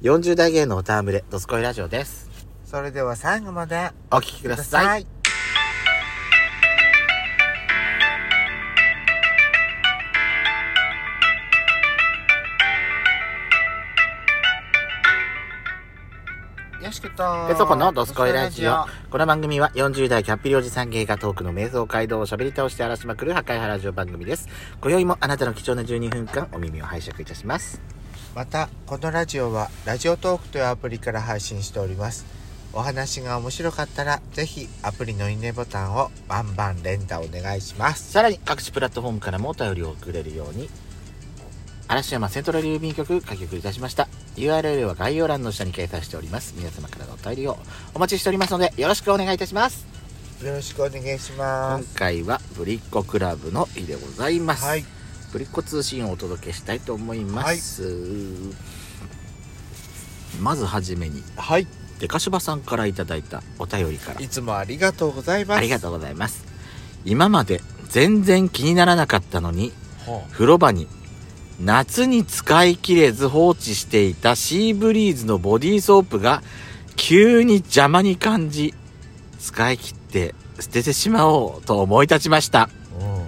40代芸のおたむれ、ドスコイラジオです。それでは最後までお聞きください。い。よしことペソコのドスコイラジオ。この番組は40代キャッピリおじさん芸がトークの瞑想街道を喋り倒して荒らしまくる破壊派ラジオ番組です。今宵もあなたの貴重な12分間お耳を拝借いたします。またこのラジオはラジオトークというアプリから配信しておりますお話が面白かったらぜひアプリのいいねボタンをバンバン連打お願いしますさらに各種プラットフォームからもお便りを送れるように、嵐山セントラル郵便局開局いたしました。URL は概要欄の下に掲載しております。皆様からのお便りをお待ちしておりますので、よろしくお願いいたします。よろしくお願いしま今す回はぶりっ子クラブの日でございます。はいぶりっ子通信をお届けしたいと思います。まずはじめに、はいデカシバさんからいただいたお便りからいつもありがとうございますありがとうございます。今まで全然気にならなかったのに、ほ風呂場に夏に使い切れず放置していたシーブリーズのボディーソープが急に邪魔に感じ、使い切って捨ててしまおうと思い立ちました。ううん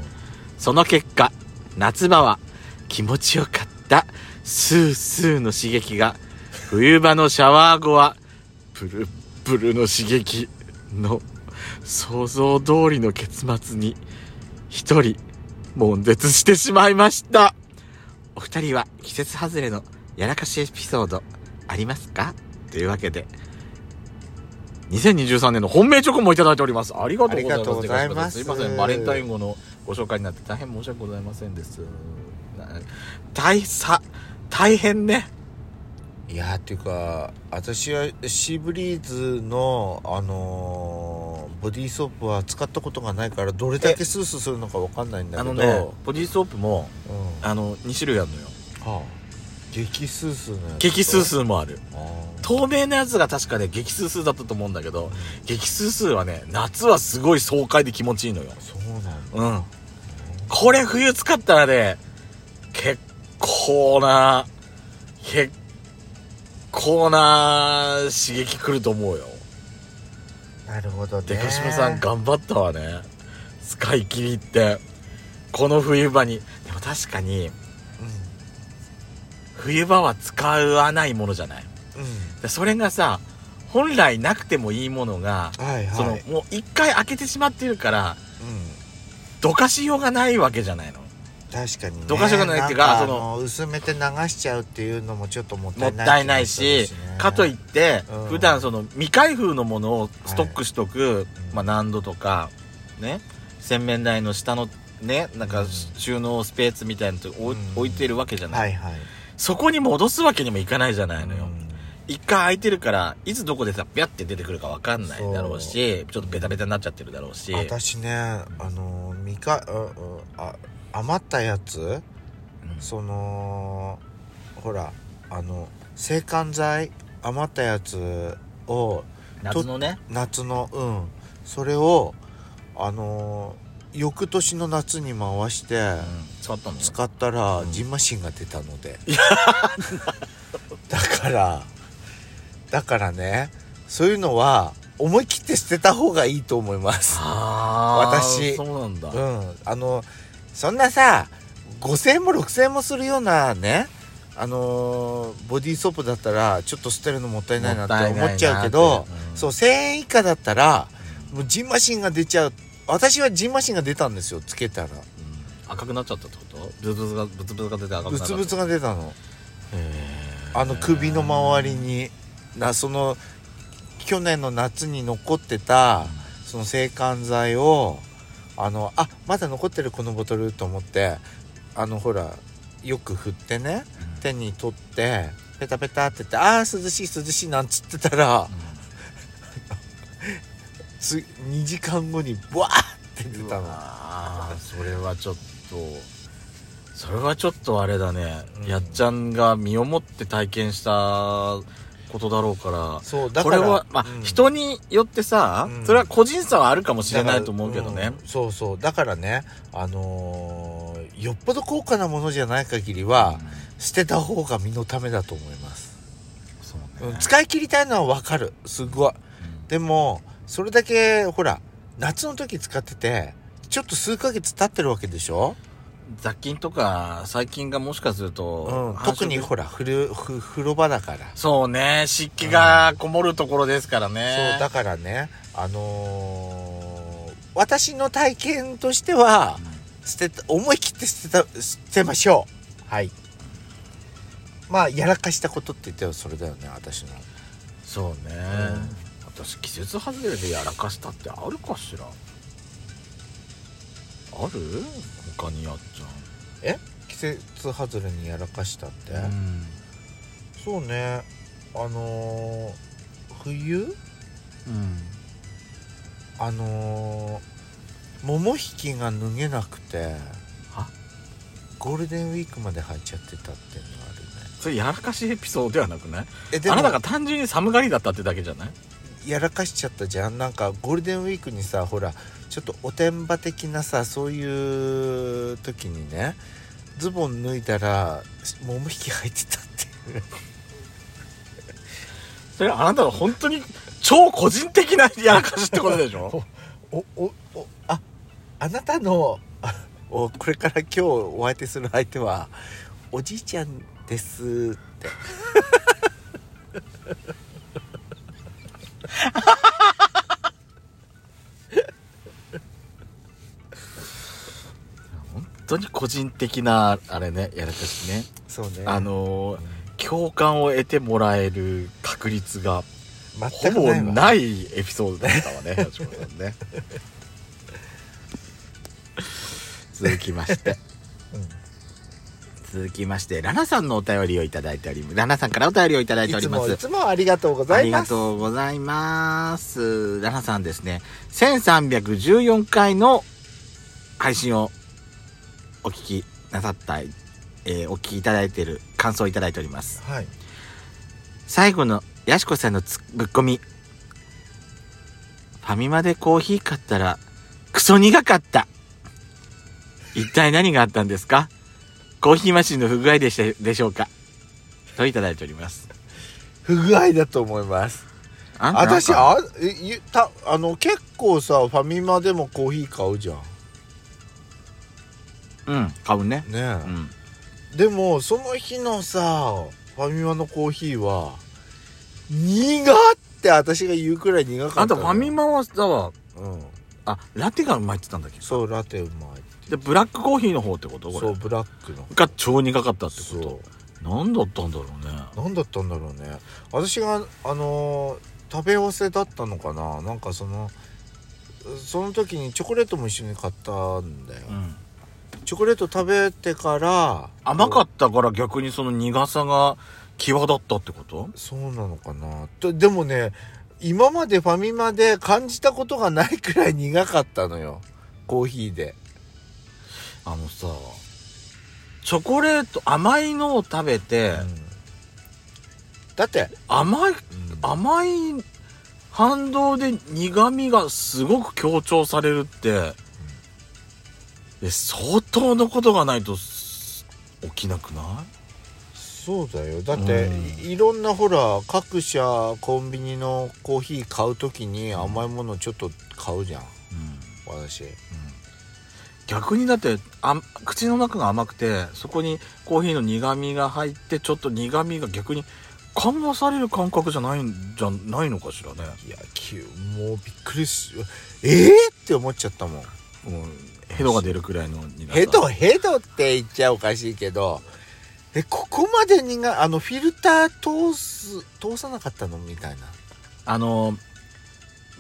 その結果、夏場は気持ちよかったスースーの刺激が、冬場のシャワー後はプルップルの刺激の想像通りの結末に一人悶絶してしまいました。お二人は季節外れのやらかしエピソードありますか？というわけで、2023年の本命チョコもいただいております。ありがとうございます。すすいません、バレンタイン後のご紹介になって大変申し訳ございませんです。な大さ、大変ね。いやーっていうか私はシーブリーズのあのーボディーソープは使ったことがないからどれだけスースーするのかわかんないんだけどあのね、ボディーソープも、うんあの、2種類あるのよ。はあ、激スースーのやつ激スースーもある。透明なやつが確かね、激スースーだったと思うんだけど、激スースーはね、夏はすごい爽快で気持ちいいのよ。そうなんだうん。これ冬使ったらね、結構な、結構な刺激くると思うよ。なるほどねでかしまさん頑張ったわね。使い切りって。この冬場に。でも確かに、う冬場は使わないものじゃない。んうん。でそれがさ、本来なくてもいいものが、はいはい。その、もう一回開けてしまってるから、うん。どかしようがないわけじゃないの。確かにね。どかしようがないっていうかそのあ薄めて流しちゃうっていうのもちょっともったいないもったいないし、かといって、うん。普段その未開封のものをストックしとく、うん。まあ何度とか、ね、洗面台の下のね、なんかうん。収納スペースみたいなとこ置置いてるわけじゃない、はいはい。そこに戻すわけにもいかないじゃないのよ。うん一回空いてるから、いつどこでさ、ピャって出てくるかわかんないだろうし、ちょっとベタベタになっちゃってるだろうし。私ねあのみかああ余ったやつうん。そのほらあの制汗剤余ったやつを夏のね、夏のうん。それをあの翌年の夏に回して使ったらうん。ジンマシンが出たので、だからだからねそういうのは思い切って捨てた方がいいと思います。私。そうなんだ。うん。あのそんなさ5000円も6000円もするようなねあのーボディーソープだったらちょっと捨てるのもったいないなって思っちゃうけど、うん。そう1000円以下だったらもうジンマシンが出ちゃう。私はジンマシンが出たんですよつけたら。うん。赤くなっちゃったってこと？ブツブツがブツブツが出て赤くなった。ブツブツが出たの。あの首の周りになその去年の夏に残ってたその制汗剤をあのあまだ残ってるこのボトルと思ってあのほらよく振ってね手に取ってペタペタって言ってあー涼しい涼しいなんつってたらつ2時間後にブワーって出たの。ああそれはちょっとそれはちょっとあれだね、うん。やっちゃんが身をもって体験したことだろうから。そうだから。これはまあ、うん。人によってさ、うん。それは個人差はあるかもしれないと思うけどね。だからうんそうそう。だからねあのーよっぽど高価なものじゃない限りは、捨てた方が身のためだと思います。うん使い切りたいのはわかる。すごい。でもそれだけほら夏の時使っててちょっと数ヶ月経ってるわけでしょ、雑菌とか細菌がもしかすると、うん、特にほら風呂ふ風呂場だから。そうね。湿気がこもるところですからね、そうだからねあのー私の体験としては捨てた思い切って捨てた捨てましょう。はい。まあやらかしたことって言ったらそれだよね私の。そうね、私季節外れでやらかしたってあるかしらある？他にやっちゃ季節外れにやらかしたって、う、うん。そうね。あのー冬？あのー桃引きが脱げなくては？ゴールデンウィークまで履いちゃってたっていうのがあるね。それやらかしエピソードではなくないえであなたが単純に寒がりだったってだけじゃない？やらかしちゃったじゃん。なんかゴールデンウィークにさほらちょっとおてんば的なさそういう時にねズボン脱いだら桃引き履いてたっていう。それあなたの本当に超個人的なやらかしってことでしょ？おおおああなたのあ おこれから今日お相手する相手はおじいちゃんですって本当に個人的なあれねやらかしね。そうね。あのー共感を得てもらえる確率がほぼないエピソードだったわね 八村さんね。続きまして。うん。続きましてラナさんのお便りをいただいております。ラナさんからお便りをいただいております。いつもいつもありがとうござありがいますとうございます。ラナさんですね、1314回の配信をお聞きなさった、えーお聞きいただいている感想をいただいております。はい最後のヤシコさんのつぶっこみ。ファミマでコーヒー買ったら、クソ苦かった。一体何があったんですか？コーヒーマシンの不具合でしたでしょうか？といただいております。不具合だと思いますあ私あえゆたあの結構さファミマでもコーヒー買うじゃんうん、買うね。ねえ、うん。でもその日のさファミマのコーヒーは苦って私が言うくらい苦かったあんたのファミマはさ、うんあ、ラテがうまいって言ったんだっけ？そうラテうまいで、ブラックコーヒーの方ってこと？これ。そうブラックのが超苦かったってそこうと。なんだったんだろうね。何だったんだろうね私があのー食べ合わせだったのかな？なんかそのその時にチョコレートも一緒に買ったんだよ、うん。チョコレート食べてから甘かったから逆にその苦さが際立ったってこと？そうなのかな。ででもね今までファミマで感じたことがないくらい苦かったのよ。コーヒーで。あのさ、チョコレート、甘いのを食べて、だって、甘い、うん。甘い反動で苦味がすごく強調されるって、え相当のことがないとす起きなくない？そうだよ。だって、うん。いいろんなほら各社コンビニのコーヒー買う時に甘いものちょっと買うじゃん。うん。私。逆にだってあ口の中が甘くてそこにコーヒーの苦味が入ってちょっと苦味が逆に緩和される感覚じゃないんじゃないのかしらね。いやもうびっくりしええって思っちゃったもん。もうヘドが出るくらいのヘドヘドって言っちゃおかしいけどえここまで苦あのフィルター通す通さなかったのみたいな。あの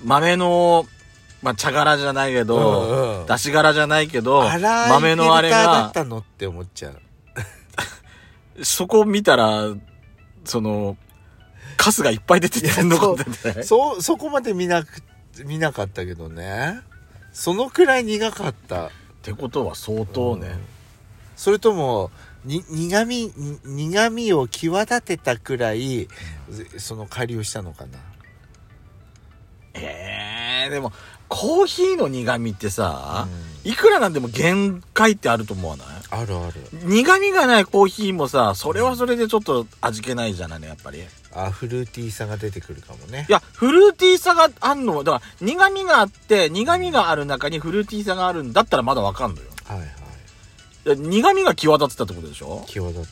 豆の、まあ、茶柄じゃないけど、うんうん。出し柄じゃないけど豆のあれフィルターだがったのって思っちゃう。そこ見たらそのカスがいっぱい出てて残っててそうそこまで見なく見なかったけどねそのくらい苦かったってことは相当ね、それともに苦味に苦味を際立てたくらいその改良したのかな？ええでもコーヒーの苦味ってさ、いくらなんでも限界ってあると思わない？あるある。苦味がないコーヒーもさそれはそれでちょっと味気ないじゃないねやっぱり。いあフルーティーさが出てくるかもね。やフルーティーさがあんのはだから苦味があって苦味がある中にフルーティーさがあるんだったらまだわかんのよ。はいはい。いや苦味が際立ってたってことでしょ？際立って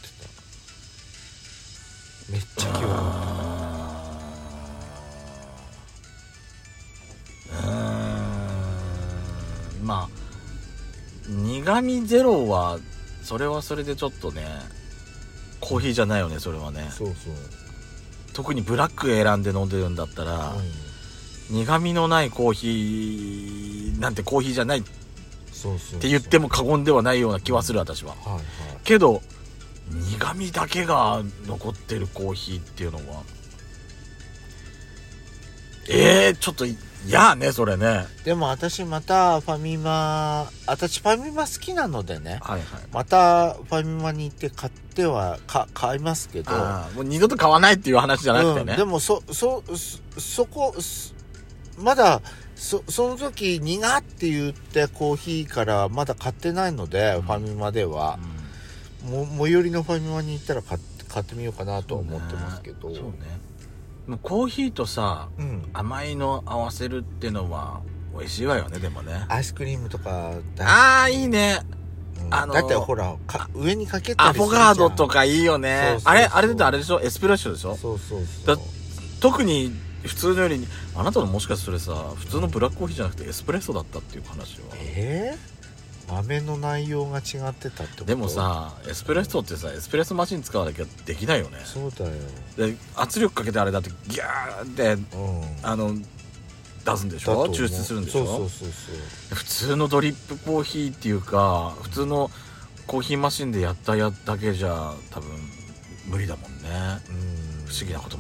た。めっちゃ際立ってうー。んまあ苦味ゼロはそれはそれでちょっとねコーヒーじゃないよねそれはね。たそうそう、特にブラック選んで飲んでるんだったら、苦味のないコーヒーなんてコーヒーじゃないって言っても過言ではないような気はする私は。はいはい。けど苦味だけが残ってるコーヒーっていうのはえー、ちょっと嫌ねそれね。でも私またファミマ私ファミマ好きなのでねはいはい。またファミマに行って買ってはか買いますけど。もう二度と買わないっていう話じゃなくてね、うん、でもそそそそこそまだそその時苦って言ってコーヒーからまだ買ってないので、うん。ファミマでは。も最寄りのファミマに行ったら買って買ってみようかなとは思ってますけど。そうねコーヒーとさうん。甘いの合わせるってのは美味しいわよねでもね。アイスクリームとか大ああいいね。うん。あのだってほらか上にかけたりするじゃん。ガードとかいいよね。あれあれであれでしょ？エスプレッソでしょ？そうそうそう。だ特に普通のよりにあなたのもしかしてそれさ普通のブラックコーヒーじゃなくてエスプレッソだったっていう話は。えー、豆の内容が違ってたってこと？でもさエスプレッソってさエスプレッソマシン使わなきゃできないよね。そうだよ。で圧力かけてあれだってギャーってうん。あの出すんでしょ？抽出するんでしょ？そうそうそうそう。普通のドリップコーヒーっていうか普通のコーヒーマシンでやったやだけじゃ多分無理だもんね。うん。不思議なこと